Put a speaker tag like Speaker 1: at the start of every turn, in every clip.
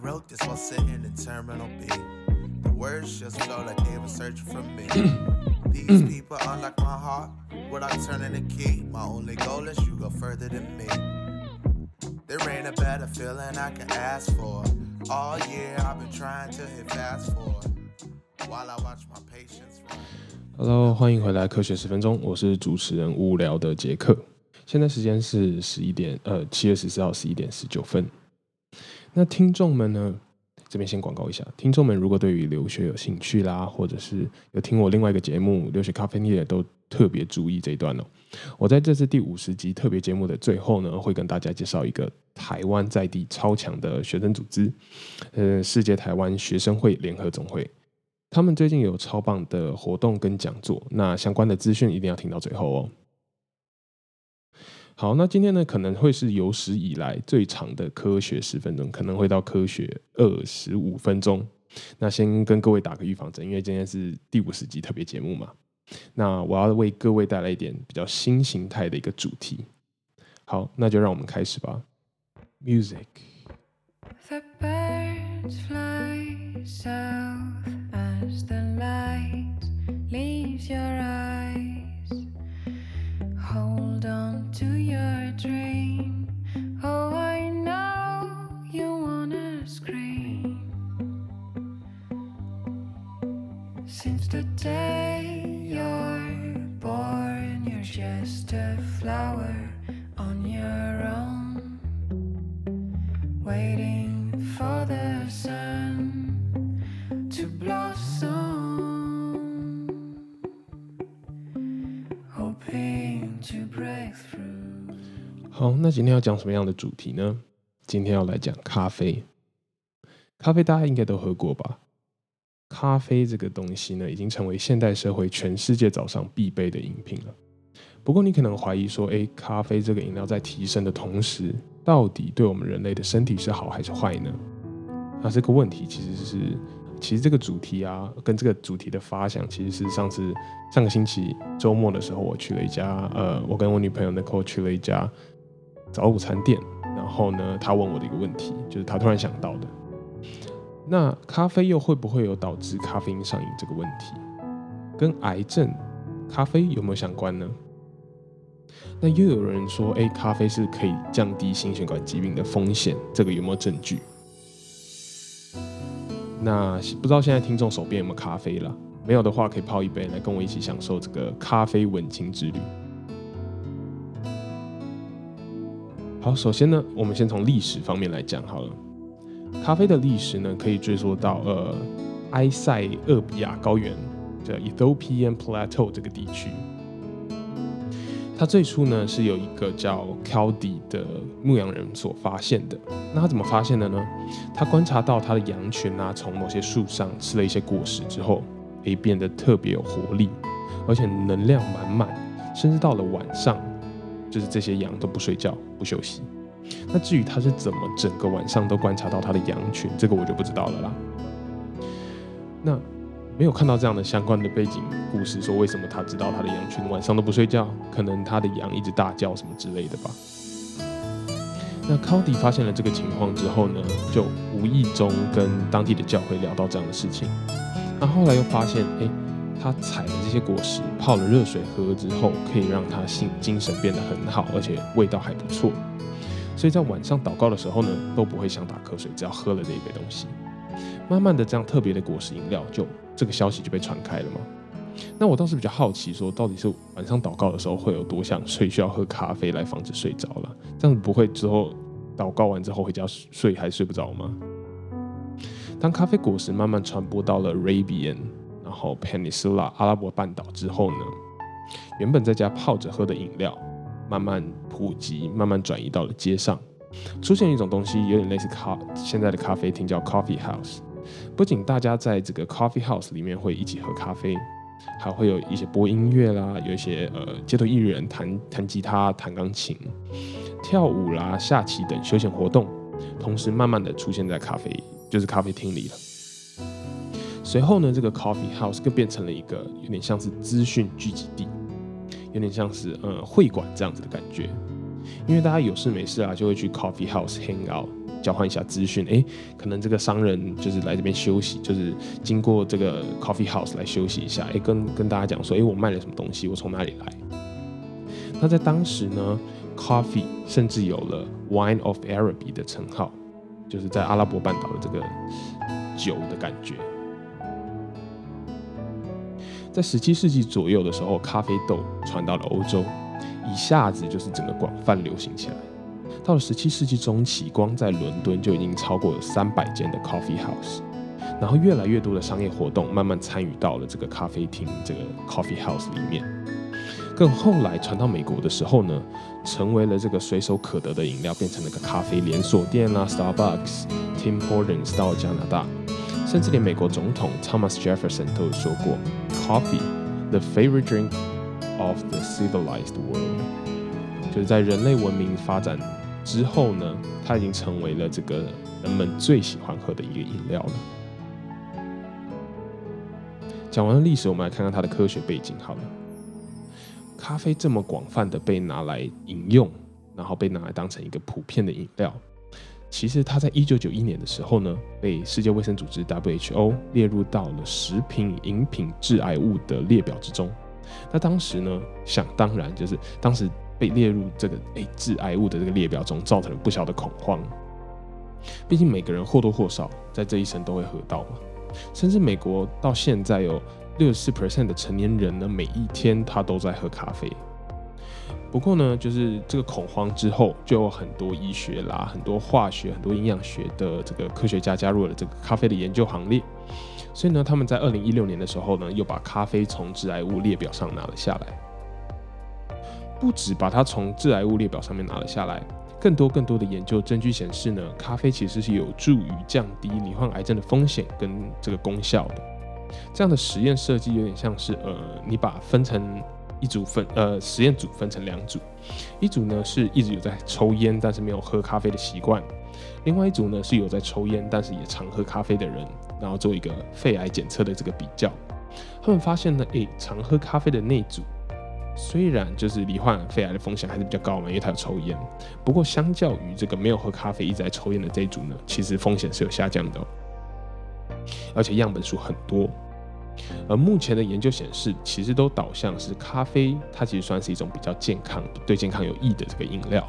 Speaker 1: wrote this while sitting in Terminal B. The words just flow like they were searching for me. These people unlock my heart without turning the key. My only goal is you go further than me. There ain't a better feeling I can ask for. All year I've been trying to hit fast forward while I watch my patience run.
Speaker 2: Hello，欢迎回来《科学十分钟》，我是主持人无聊的杰克。现在时间是十一点，呃，七月十四号十一点十九分。 那听众们呢？这边先广告一下，听众们如果对于留学有兴趣啦，或者是有听我另外一个节目《留学咖啡店》，都特别注意这一段哦。我在这次第五十集特别节目的最后呢，会跟大家介绍一个台湾在地超强的学生组织，呃，世界台湾学生会联合总会。他们最近有超棒的活动跟讲座，那相关的资讯一定要听到最后哦。好，那今天呢可能会是有史以来最长的科学十分钟，可能会到科学二十五分钟。那先跟各位打个预防针，因为今天是第五十集特别节目嘛。那我要为各位带来一点比较新形态的一个主题。好，那就让我们开始吧。Music。
Speaker 3: The birds fly south as the light leaves your eyes.
Speaker 2: 今天要讲什么样的主题呢？今天要来讲咖啡。咖啡大家应该都喝过吧？咖啡这个东西呢，已经成为现代社会全世界早上必备的饮品了。不过你可能怀疑说，诶，咖啡这个饮料在提升的同时，到底对我们人类的身体是好还是坏呢？那这个问题其实是，其实这个主题啊，跟这个主题的发想，其实是上次上个星期周末的时候，我去了一家，呃，我跟我女朋友 Nicole 去了一家早午餐店，然后呢，他问我的一个问题，就是他突然想到的，那咖啡又会不会有导致咖啡因上瘾这个问题？跟癌症、咖啡有没有相关呢？那又有人说，哎，咖啡是可以降低心血管疾病的风险，这个有没有证据？那不知道现在听众手边有没有咖啡了？没有的话，可以泡一杯来跟我一起享受这个咖啡文青之旅。好，首先呢，我们先从历史方面来讲好了。咖啡的历史呢，可以追溯到呃埃塞俄比亚高原，叫 Ethiopian Plateau 这个地区。它最初呢是有一个叫 Caldi 的牧羊人所发现的。那他怎么发现的呢？他观察到他的羊群啊，从某些树上吃了一些果实之后，诶变得特别有活力，而且能量满满，甚至到了晚上，就是这些羊都不睡觉不休息。那至于他是怎么整个晚上都观察到他的羊群，这个我就不知道了啦。那没有看到这样的相关的背景故事，说为什么他知道他的羊群晚上都不睡觉？可能他的羊一直大叫什么之类的吧。那考迪发现了这个情况之后呢，就无意中跟当地的教会聊到这样的事情。那后来又发现，哎，他采的这些果实，泡了热水喝之后，可以让他性精神变得很好，而且味道还不错。所以在晚上祷告的时候呢，都不会想打瞌睡，只要喝了这一杯东西。慢慢的，这样特别的果实饮料，就这个消息就被传开了嘛。那我倒是比较好奇，说到底是晚上祷告的时候会有多想睡，需要喝咖啡来防止睡着了？这样子不会之后祷告完之后回家睡还睡不着吗？当咖啡果实慢慢传播到了 Rabian 然后 Peninsula 阿拉伯半岛之后呢，原本在家泡着喝的饮料，慢慢普及，慢慢转移到了街上，出现一种东西，有点类似咖现在的咖啡厅，叫 Coffee House。不仅大家在这个 Coffee House 里面会一起喝咖啡，还会有一些播音乐啦，有一些呃街头艺人弹弹吉他、弹钢琴、跳舞啦、下棋等休闲活动，同时慢慢的出现在咖啡就是咖啡厅里了。随后呢，这个 Coffee House 更变成了一个有点像是资讯聚集地，有点像是呃会馆这样子的感觉。因为大家有事没事啊，就会去 Coffee House hang out，交换一下资讯。诶，可能这个商人就是来这边休息，就是经过这个 coffee house 来休息一下。诶，跟跟大家讲说，诶，我卖了什么东西，我从哪里来。那在当时呢，coffee 甚至有了 wine of Araby 的称号，就是在阿拉伯半岛的这个酒的感觉。在十七世纪左右的时候，咖啡豆传到了欧洲，一下子就是整个广泛流行起来。到了十七世纪中期，光在伦敦就已经超过了三百间的 coffee house，然后越来越多的商业活动慢慢参与到了这个咖啡厅这个 coffee house 里面。更后来传到美国的时候呢，成为了这个随手可得的饮料，变成了个咖啡连锁店啦，Starbucks、Tim Hortons 到加拿大。甚至连美国总统 Thomas Jefferson 都有说过，Coffee, the favorite drink of the civilized world，就是在人类文明发展之后呢，它已经成为了这个人们最喜欢喝的一个饮料了。讲完了历史，我们来看看它的科学背景。好了，咖啡这么广泛的被拿来饮用，然后被拿来当成一个普遍的饮料。其实它在一九九一年的时候呢，被世界卫生组织 WHO 列入到了食品饮品致癌物的列表之中。那当时呢，想当然就是当时被列入这个诶致癌物的这个列表中，造成了不小的恐慌。毕竟每个人或多或少在这一生都会喝到嘛，甚至美国到现在有六十四 percent 的成年人呢，每一天他都在喝咖啡。不过呢，就是这个恐慌之后，就有很多医学啦、很多化学、很多营养学的这个科学家加入了这个咖啡的研究行列。所以呢，他们在二零一六年的时候呢，又把咖啡从致癌物列表上拿了下来。不止把它从致癌物列表上面拿了下来，更多更多的研究证据显示呢，咖啡其实是有助于降低罹患癌症的风险跟这个功效的。这样的实验设计有点像是，呃，你把分成。一组分呃实验组分成两组，一组呢是一直有在抽烟但是没有喝咖啡的习惯，另外一组呢是有在抽烟但是也常喝咖啡的人，然后做一个肺癌检测的这个比较，他们发现呢，诶，常喝咖啡的那组，虽然就是罹患肺癌的风险还是比较高嘛，因为他有抽烟，不过相较于这个没有喝咖啡一直在抽烟的这一组呢，其实风险是有下降的，而且样本数很多。而目前的研究显示，其实都导向是咖啡，它其实算是一种比较健康、对健康有益的这个饮料。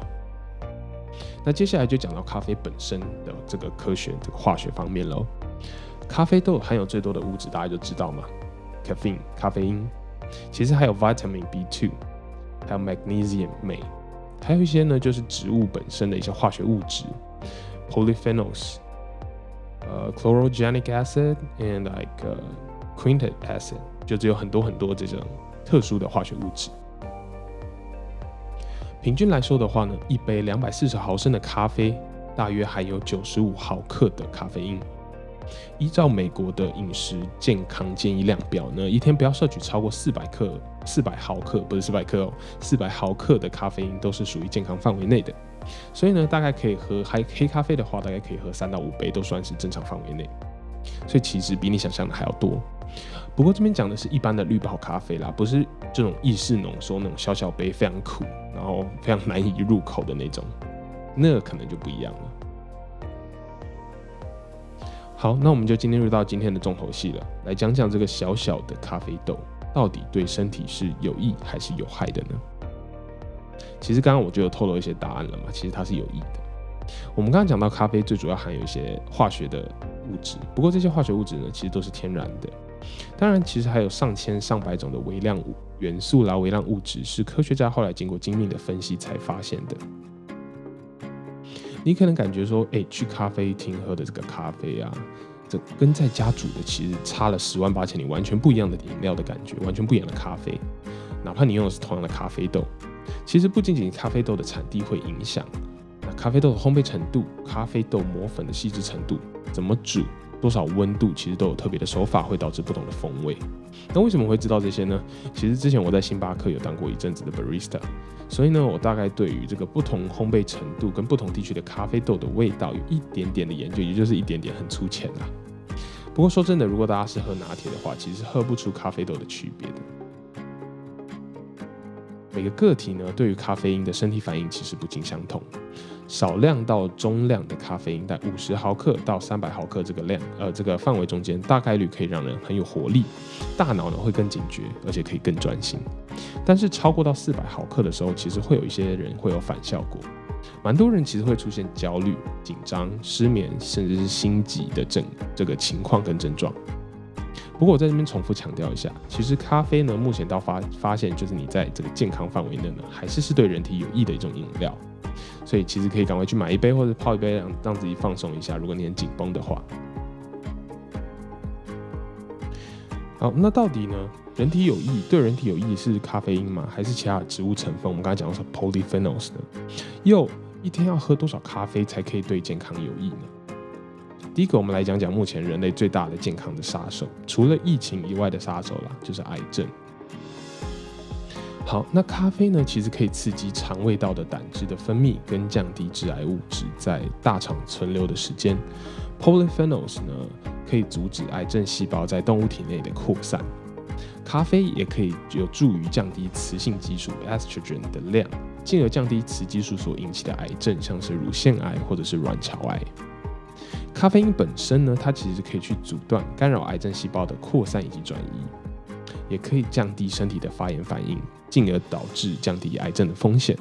Speaker 2: 那接下来就讲到咖啡本身的这个科学、这个化学方面喽。咖啡豆含有最多的物质，大家就知道嘛，caffeine 咖啡因。其实还有 vitamin B2，还有 magnesium 镁，还有一些呢就是植物本身的一些化学物质，polyphenols，呃，chlorogenic acid and like Quintet acid 就只有很多很多这种特殊的化学物质。平均来说的话呢，一杯两百四十毫升的咖啡大约含有九十五毫克的咖啡因。依照美国的饮食健康建议量表呢，一天不要摄取超过四百克、四百毫克，不是四百克哦，四百毫克的咖啡因都是属于健康范围内的。所以呢，大概可以喝黑黑咖啡的话，大概可以喝三到五杯，都算是正常范围内。所以其实比你想象的还要多。不过这边讲的是一般的绿宝咖啡啦，不是这种意式浓缩那种小小杯非常苦，然后非常难以入口的那种，那可能就不一样了。好，那我们就今天入到今天的重头戏了，来讲讲这个小小的咖啡豆到底对身体是有益还是有害的呢？其实刚刚我就有透露一些答案了嘛，其实它是有益的。我们刚刚讲到咖啡最主要含有一些化学的物质，不过这些化学物质呢，其实都是天然的。当然，其实还有上千上百种的微量元素啦、微量物质，是科学家后来经过精密的分析才发现的。你可能感觉说，哎，去咖啡厅喝的这个咖啡啊，这跟在家煮的其实差了十万八千里，完全不一样的饮料的感觉，完全不一样的咖啡。哪怕你用的是同样的咖啡豆，其实不仅仅咖啡豆的产地会影响。咖啡豆的烘焙程度、咖啡豆磨粉的细致程度、怎么煮、多少温度，其实都有特别的手法，会导致不同的风味。那为什么会知道这些呢？其实之前我在星巴克有当过一阵子的 barista，所以呢，我大概对于这个不同烘焙程度跟不同地区的咖啡豆的味道有一点点的研究，也就是一点点很粗浅啦。不过说真的，如果大家是喝拿铁的话，其实喝不出咖啡豆的区别的。每个个体呢，对于咖啡因的身体反应其实不尽相同。少量到中量的咖啡因，在五十毫克到三百毫克这个量，呃，这个范围中间，大概率可以让人很有活力，大脑呢会更警觉，而且可以更专心。但是超过到四百毫克的时候，其实会有一些人会有反效果，蛮多人其实会出现焦虑、紧张、失眠，甚至是心悸的症这个情况跟症状。不过我在这边重复强调一下，其实咖啡呢，目前到发发现就是你在这个健康范围内呢，还是是对人体有益的一种饮料。所以其实可以赶快去买一杯或者泡一杯，让让自己放松一下。如果你很紧绷的话，好，那到底呢？人体有益，对人体有益是咖啡因吗？还是其他植物成分？我们刚才讲的是 polyphenols 呢？又一天要喝多少咖啡才可以对健康有益呢？第一个，我们来讲讲目前人类最大的健康的杀手，除了疫情以外的杀手啦，就是癌症。好，那咖啡呢？其实可以刺激肠胃道的胆汁的分泌，跟降低致癌物质在大肠存留的时间。Polyphenols 呢，可以阻止癌症细胞在动物体内的扩散。咖啡也可以有助于降低雌性激素 estrogen 的量，进而降低雌激素所引起的癌症，像是乳腺癌或者是卵巢癌。咖啡因本身呢，它其实可以去阻断干扰癌症细胞的扩散以及转移，也可以降低身体的发炎反应。进而导致降低癌症的风险。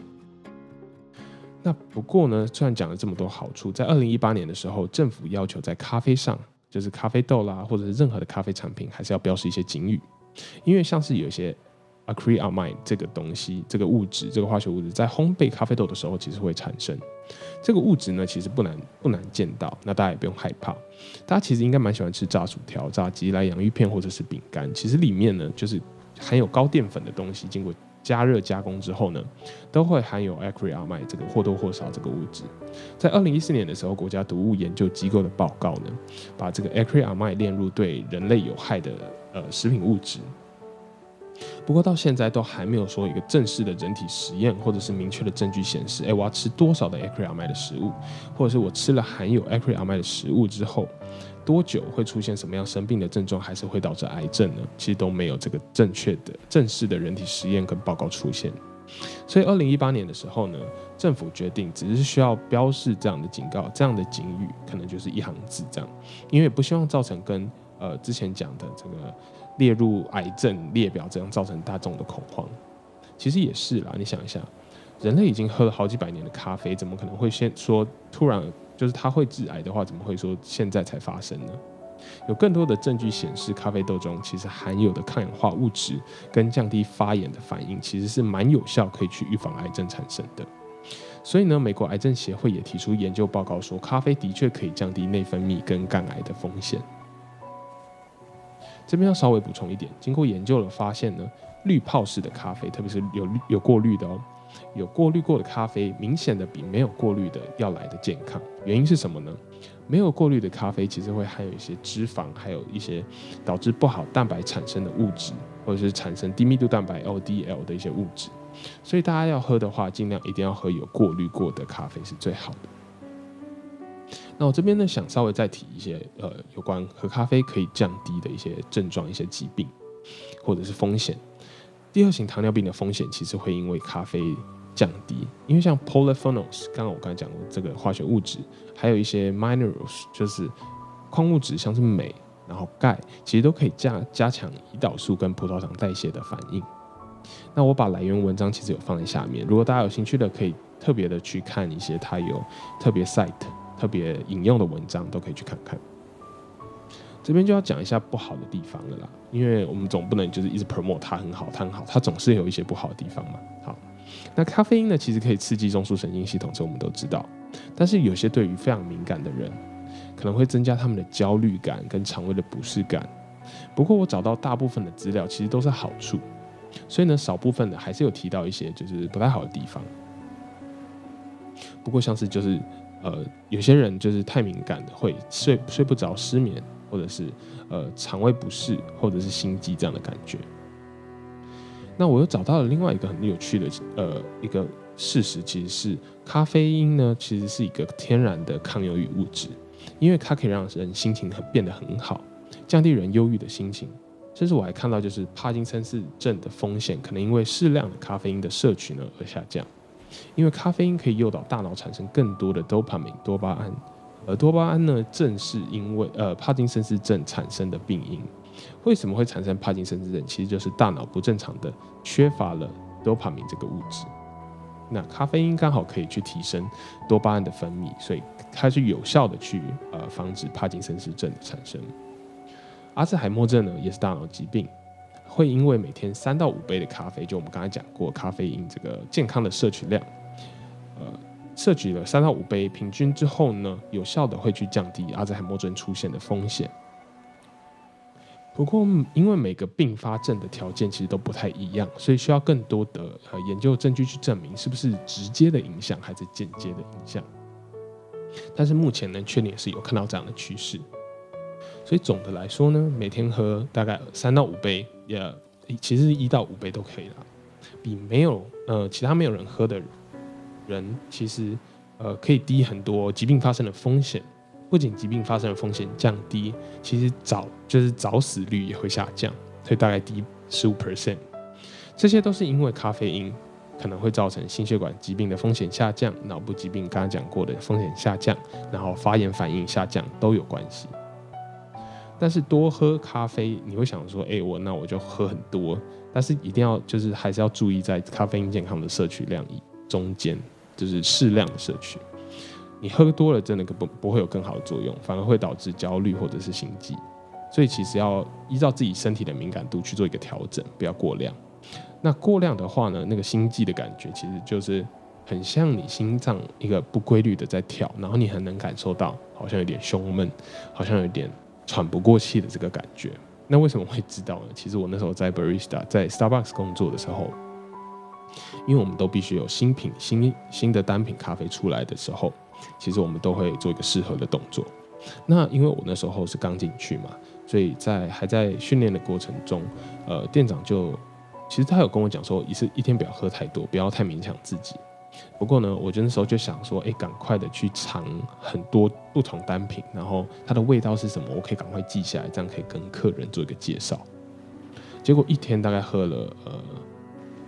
Speaker 2: 那不过呢，虽然讲了这么多好处，在二零一八年的时候，政府要求在咖啡上，就是咖啡豆啦，或者是任何的咖啡产品，还是要标示一些警语，因为像是有一些 acrylamide 这个东西，这个物质，这个化学物质，在烘焙咖啡豆的时候，其实会产生。这个物质呢，其实不难不难见到，那大家也不用害怕。大家其实应该蛮喜欢吃炸薯条、炸鸡、来洋芋片或者是饼干，其实里面呢，就是。含有高淀粉的东西，经过加热加工之后呢，都会含有 acrylamide 这个或多或少这个物质。在二零一四年的时候，国家毒物研究机构的报告呢，把这个 acrylamide 列入对人类有害的呃食品物质。不过到现在都还没有说一个正式的人体实验，或者是明确的证据显示，哎，我要吃多少的 acrylamide 的食物，或者是我吃了含有 acrylamide 的食物之后。多久会出现什么样生病的症状，还是会导致癌症呢？其实都没有这个正确的、正式的人体实验跟报告出现。所以，二零一八年的时候呢，政府决定只是需要标示这样的警告、这样的警语，可能就是一行字这样，因为不希望造成跟呃之前讲的这个列入癌症列表这样造成大众的恐慌。其实也是啦，你想一下，人类已经喝了好几百年的咖啡，怎么可能会先说突然？就是它会致癌的话，怎么会说现在才发生呢？有更多的证据显示，咖啡豆中其实含有的抗氧化物质跟降低发炎的反应，其实是蛮有效，可以去预防癌症产生的。所以呢，美国癌症协会也提出研究报告说，咖啡的确可以降低内分泌跟肝癌的风险。这边要稍微补充一点，经过研究了发现呢，滤泡式的咖啡，特别是有有过滤的哦。有过滤过的咖啡，明显的比没有过滤的要来的健康。原因是什么呢？没有过滤的咖啡其实会含有一些脂肪，还有一些导致不好蛋白产生的物质，或者是产生低密度蛋白 （LDL） 的一些物质。所以大家要喝的话，尽量一定要喝有过滤过的咖啡是最好的。那我这边呢，想稍微再提一些呃，有关喝咖啡可以降低的一些症状、一些疾病或者是风险。第二型糖尿病的风险其实会因为咖啡降低，因为像 polyphenols，刚刚我刚才讲过这个化学物质，还有一些 minerals，就是矿物质，像是镁，然后钙，其实都可以加加强胰岛素跟葡萄糖代谢的反应。那我把来源文章其实有放在下面，如果大家有兴趣的，可以特别的去看一些它有特别 site、特别引用的文章，都可以去看看。这边就要讲一下不好的地方了啦，因为我们总不能就是一直 promote 它很好，它很好，它总是有一些不好的地方嘛。好，那咖啡因呢，其实可以刺激中枢神经系统，这我们都知道。但是有些对于非常敏感的人，可能会增加他们的焦虑感跟肠胃的不适感。不过我找到大部分的资料其实都是好处，所以呢，少部分的还是有提到一些就是不太好的地方。不过像是就是呃，有些人就是太敏感，会睡睡不着、失眠。或者是呃肠胃不适，或者是心悸这样的感觉。那我又找到了另外一个很有趣的呃一个事实，其实是咖啡因呢，其实是一个天然的抗忧郁物质，因为它可以让人心情很变得很好，降低人忧郁的心情。甚至我还看到，就是帕金森氏症的风险可能因为适量的咖啡因的摄取呢而下降。因为咖啡因可以诱导大脑产生更多的 dopamine 多巴胺，而多巴胺呢，正是因为呃帕金森氏症产生的病因。为什么会产生帕金森氏症？其实就是大脑不正常的缺乏了多巴胺这个物质。那咖啡因刚好可以去提升多巴胺的分泌，所以它是有效的去呃防止帕金森氏症的产生。阿兹海默症呢，也是大脑疾病，会因为每天三到五杯的咖啡，就我们刚才讲过咖啡因这个健康的摄取量，呃，摄取了三到五杯，平均之后呢，有效的会去降低阿兹海默症出现的风险。不过，因为每个并发症的条件其实都不太一样，所以需要更多的呃研究证据去证明是不是直接的影响还是间接的影响。但是目前能确定是有看到这样的趋势。所以总的来说呢，每天喝大概三到五杯，也其实一到五杯都可以了，比没有呃其他没有人喝的人，其实呃可以低很多疾病发生的风险。不仅疾病发生的风险降低，其实早就是早死率也会下降，所以大概低十五 percent。这些都是因为咖啡因可能会造成心血管疾病的风险下降，脑部疾病刚刚讲过的风险下降，然后发炎反应下降都有关系。但是多喝咖啡，你会想说，哎，我那我就喝很多，但是一定要就是还是要注意在咖啡因健康的摄取量中间，就是适量的摄取。你喝多了，真的不不会有更好的作用，反而会导致焦虑或者是心悸。所以其实要依照自己身体的敏感度去做一个调整，不要过量。那过量的话呢，那个心悸的感觉其实就是很像你心脏一个不规律的在跳，然后你很能感受到好像有点胸闷，好像有点喘不过气的这个感觉。那为什么会知道呢？其实我那时候在 barista 在 Starbucks 工作的时候，因为我们都必须有新品新新的单品咖啡出来的时候。其实我们都会做一个适合的动作。那因为我那时候是刚进去嘛，所以在还在训练的过程中，呃，店长就其实他有跟我讲说，一次一天不要喝太多，不要太勉强自己。不过呢，我那时候就想说，哎，赶快的去尝很多不同单品，然后它的味道是什么，我可以赶快记下来，这样可以跟客人做一个介绍。结果一天大概喝了呃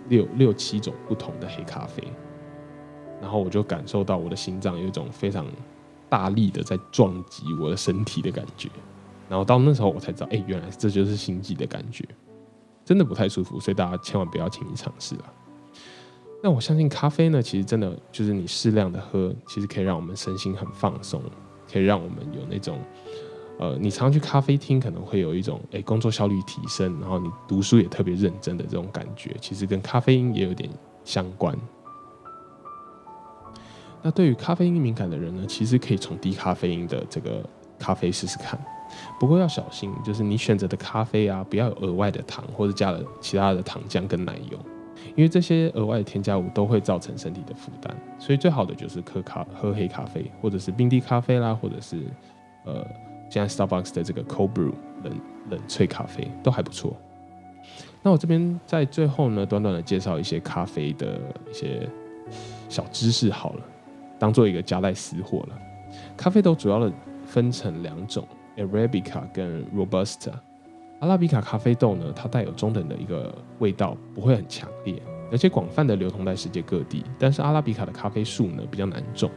Speaker 2: 六六七种不同的黑咖啡。然后我就感受到我的心脏有一种非常大力的在撞击我的身体的感觉，然后到那时候我才知道，哎，原来这就是心悸的感觉，真的不太舒服，所以大家千万不要轻易尝试了。那我相信咖啡呢，其实真的就是你适量的喝，其实可以让我们身心很放松，可以让我们有那种，呃，你常去咖啡厅可能会有一种，哎，工作效率提升，然后你读书也特别认真的这种感觉，其实跟咖啡因也有点相关。那对于咖啡因敏感的人呢，其实可以从低咖啡因的这个咖啡试试看，不过要小心，就是你选择的咖啡啊，不要有额外的糖或者加了其他的糖浆跟奶油，因为这些额外的添加物都会造成身体的负担。所以最好的就是喝咖喝黑咖啡，或者是冰滴咖啡啦，或者是呃现在 Starbucks 的这个 Cold Brew 冷冷萃咖啡都还不错。那我这边在最后呢，短短的介绍一些咖啡的一些小知识好了。当做一个夹带私货了。咖啡豆主要的分成两种，Arabica 跟 Robusta。阿拉比卡咖啡豆呢，它带有中等的一个味道，不会很强烈，而且广泛的流通在世界各地。但是阿拉比卡的咖啡树呢比较难种，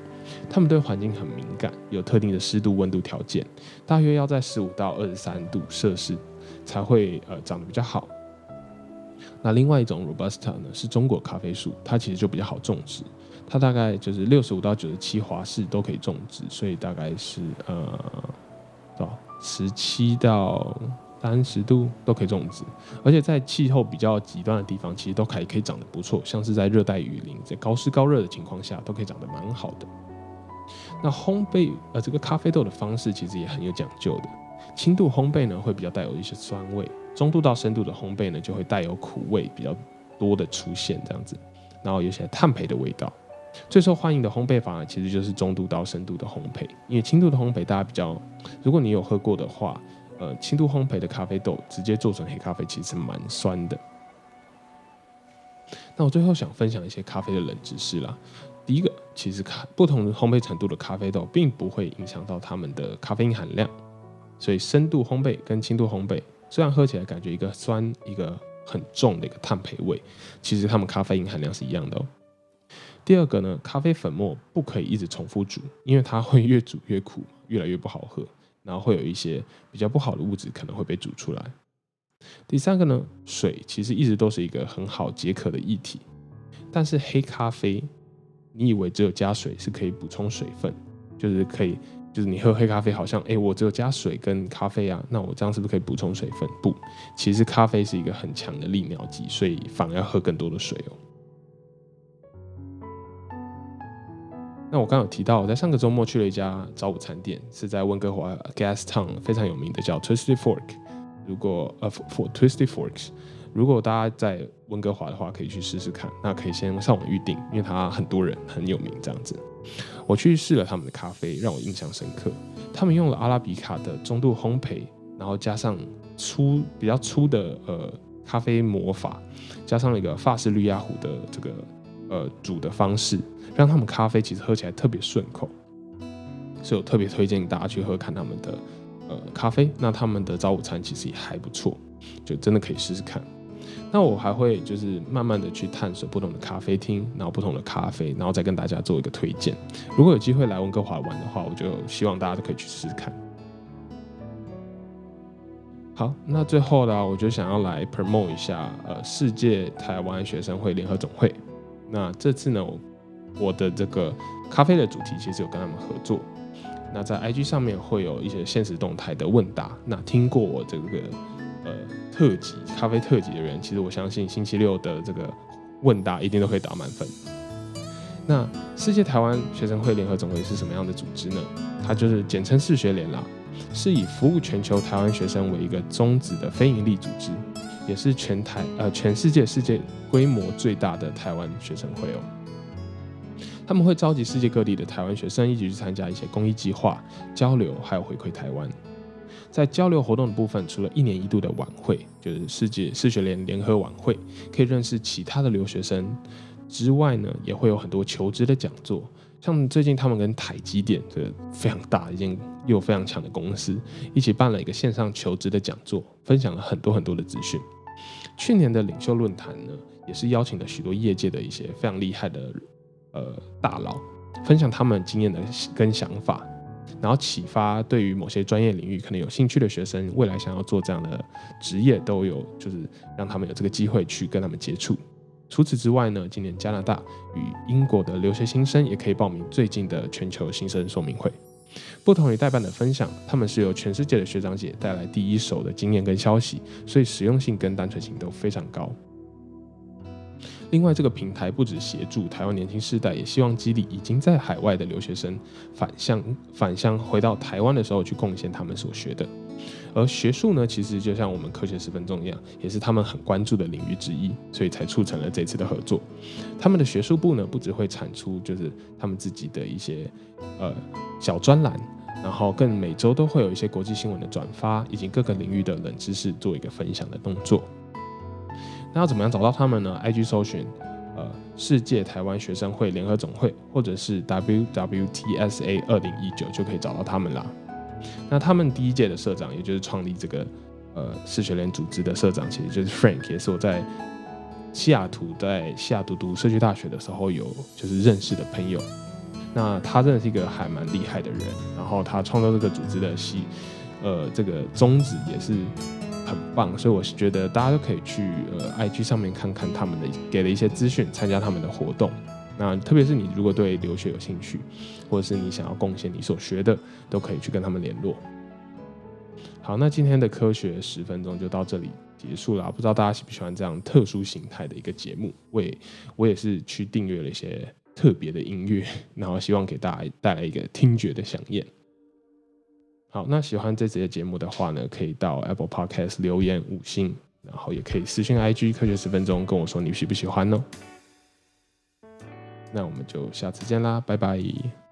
Speaker 2: 它们对环境很敏感，有特定的湿度、温度条件，大约要在十五到二十三度摄氏才会呃长得比较好。那另外一种 Robusta 呢，是中国咖啡树，它其实就比较好种植。它大概就是六十五到九十七华氏都可以种植，所以大概是呃，多少十七到三十度都可以种植，而且在气候比较极端的地方，其实都可以可以长得不错，像是在热带雨林，在高湿高热的情况下，都可以长得蛮好的。那烘焙呃这个咖啡豆的方式其实也很有讲究的，轻度烘焙呢会比较带有一些酸味，中度到深度的烘焙呢就会带有苦味比较多的出现这样子，然后有些碳焙的味道。最受欢迎的烘焙法呢，其实就是中度到深度的烘焙。因为轻度的烘焙，大家比较，如果你有喝过的话，呃，轻度烘焙的咖啡豆直接做成黑咖啡，其实蛮酸的。那我最后想分享一些咖啡的冷知识啦。第一个，其实咖不同烘焙程度的咖啡豆，并不会影响到它们的咖啡因含量。所以深度烘焙跟轻度烘焙，虽然喝起来感觉一个酸，一个很重的一个碳焙味，其实它们咖啡因含量是一样的哦。第二个呢，咖啡粉末不可以一直重复煮，因为它会越煮越苦，越来越不好喝，然后会有一些比较不好的物质可能会被煮出来。第三个呢，水其实一直都是一个很好解渴的液体，但是黑咖啡，你以为只有加水是可以补充水分，就是可以，就是你喝黑咖啡好像，哎，我只有加水跟咖啡啊，那我这样是不是可以补充水分？不，其实咖啡是一个很强的利尿剂，所以反而要喝更多的水哦。那我刚有提到，我在上个周末去了一家早午餐店，是在温哥华 Gas Town 非常有名的，叫 Twisted Fork。如果呃 for Twisted Forks，如果大家在温哥华的话，可以去试试看。那可以先上网预定，因为它很多人很有名这样子。我去试了他们的咖啡，让我印象深刻。他们用了阿拉比卡的中度烘焙，然后加上粗比较粗的呃咖啡磨法，加上了一个法式绿鸭壶的这个呃煮的方式，让他们咖啡其实喝起来特别顺口。所以我特别推荐大家去喝看他们的。呃，咖啡，那他们的早午餐其实也还不错，就真的可以试试看。那我还会就是慢慢的去探索不同的咖啡厅，然后不同的咖啡，然后再跟大家做一个推荐。如果有机会来温哥华玩的话，我就希望大家都可以去试试看。好，那最后呢，我就想要来 promote 一下呃世界台湾学生会联合总会。那这次呢，我我的这个咖啡的主题其实有跟他们合作。那在 IG 上面会有一些现实动态的问答。那听过我这个呃特辑咖啡特辑的人，其实我相信星期六的这个问答一定都会打满分。那世界台湾学生会联合总会是什么样的组织呢？它就是简称世学联啦，是以服务全球台湾学生为一个宗旨的非营利组织，也是全台呃全世界世界规模最大的台湾学生会哦。他们会召集世界各地的台湾学生一起去参加一些公益计划、交流，还有回馈台湾。在交流活动的部分，除了一年一度的晚会，就是世界世学联联合晚会，可以认识其他的留学生之外呢，也会有很多求职的讲座。像最近他们跟台积电这个非常大、一间又非常强的公司，一起办了一个线上求职的讲座，分享了很多很多的资讯。去年的领袖论坛呢，也是邀请了许多业界的一些非常厉害的。呃，大佬分享他们经验的跟想法，然后启发对于某些专业领域可能有兴趣的学生，未来想要做这样的职业，都有就是让他们有这个机会去跟他们接触。除此之外呢，今年加拿大与英国的留学新生也可以报名最近的全球新生说明会。不同于代办的分享，他们是由全世界的学长姐带来第一手的经验跟消息，所以实用性跟单纯性都非常高。另外，这个平台不止协助台湾年轻世代，也希望激励已经在海外的留学生返乡返乡回到台湾的时候去贡献他们所学的。而学术呢，其实就像我们科学十分钟一样，也是他们很关注的领域之一，所以才促成了这次的合作。他们的学术部呢，不只会产出就是他们自己的一些呃小专栏，然后更每周都会有一些国际新闻的转发，以及各个领域的冷知识做一个分享的动作。那要怎么样找到他们呢？IG 搜寻，呃，世界台湾学生会联合总会，或者是 WWTSA 二零一九就可以找到他们啦。那他们第一届的社长，也就是创立这个呃世学联组织的社长，其实就是 Frank，也是我在西雅图在西雅图读社区大学的时候有就是认识的朋友。那他真的是一个还蛮厉害的人，然后他创造这个组织的西呃这个宗旨也是。很棒，所以我是觉得大家都可以去呃 IG 上面看看他们的给的一些资讯，参加他们的活动。那特别是你如果对留学有兴趣，或者是你想要贡献你所学的，都可以去跟他们联络。好，那今天的科学十分钟就到这里结束了。不知道大家喜不喜欢这样特殊形态的一个节目？我也我也是去订阅了一些特别的音乐，然后希望给大家带来一个听觉的响应。好，那喜欢这节节目的话呢，可以到 Apple Podcast 留言五星，然后也可以私信 IG 科学十分钟跟我说你喜不喜欢哦。那我们就下次见啦，拜拜。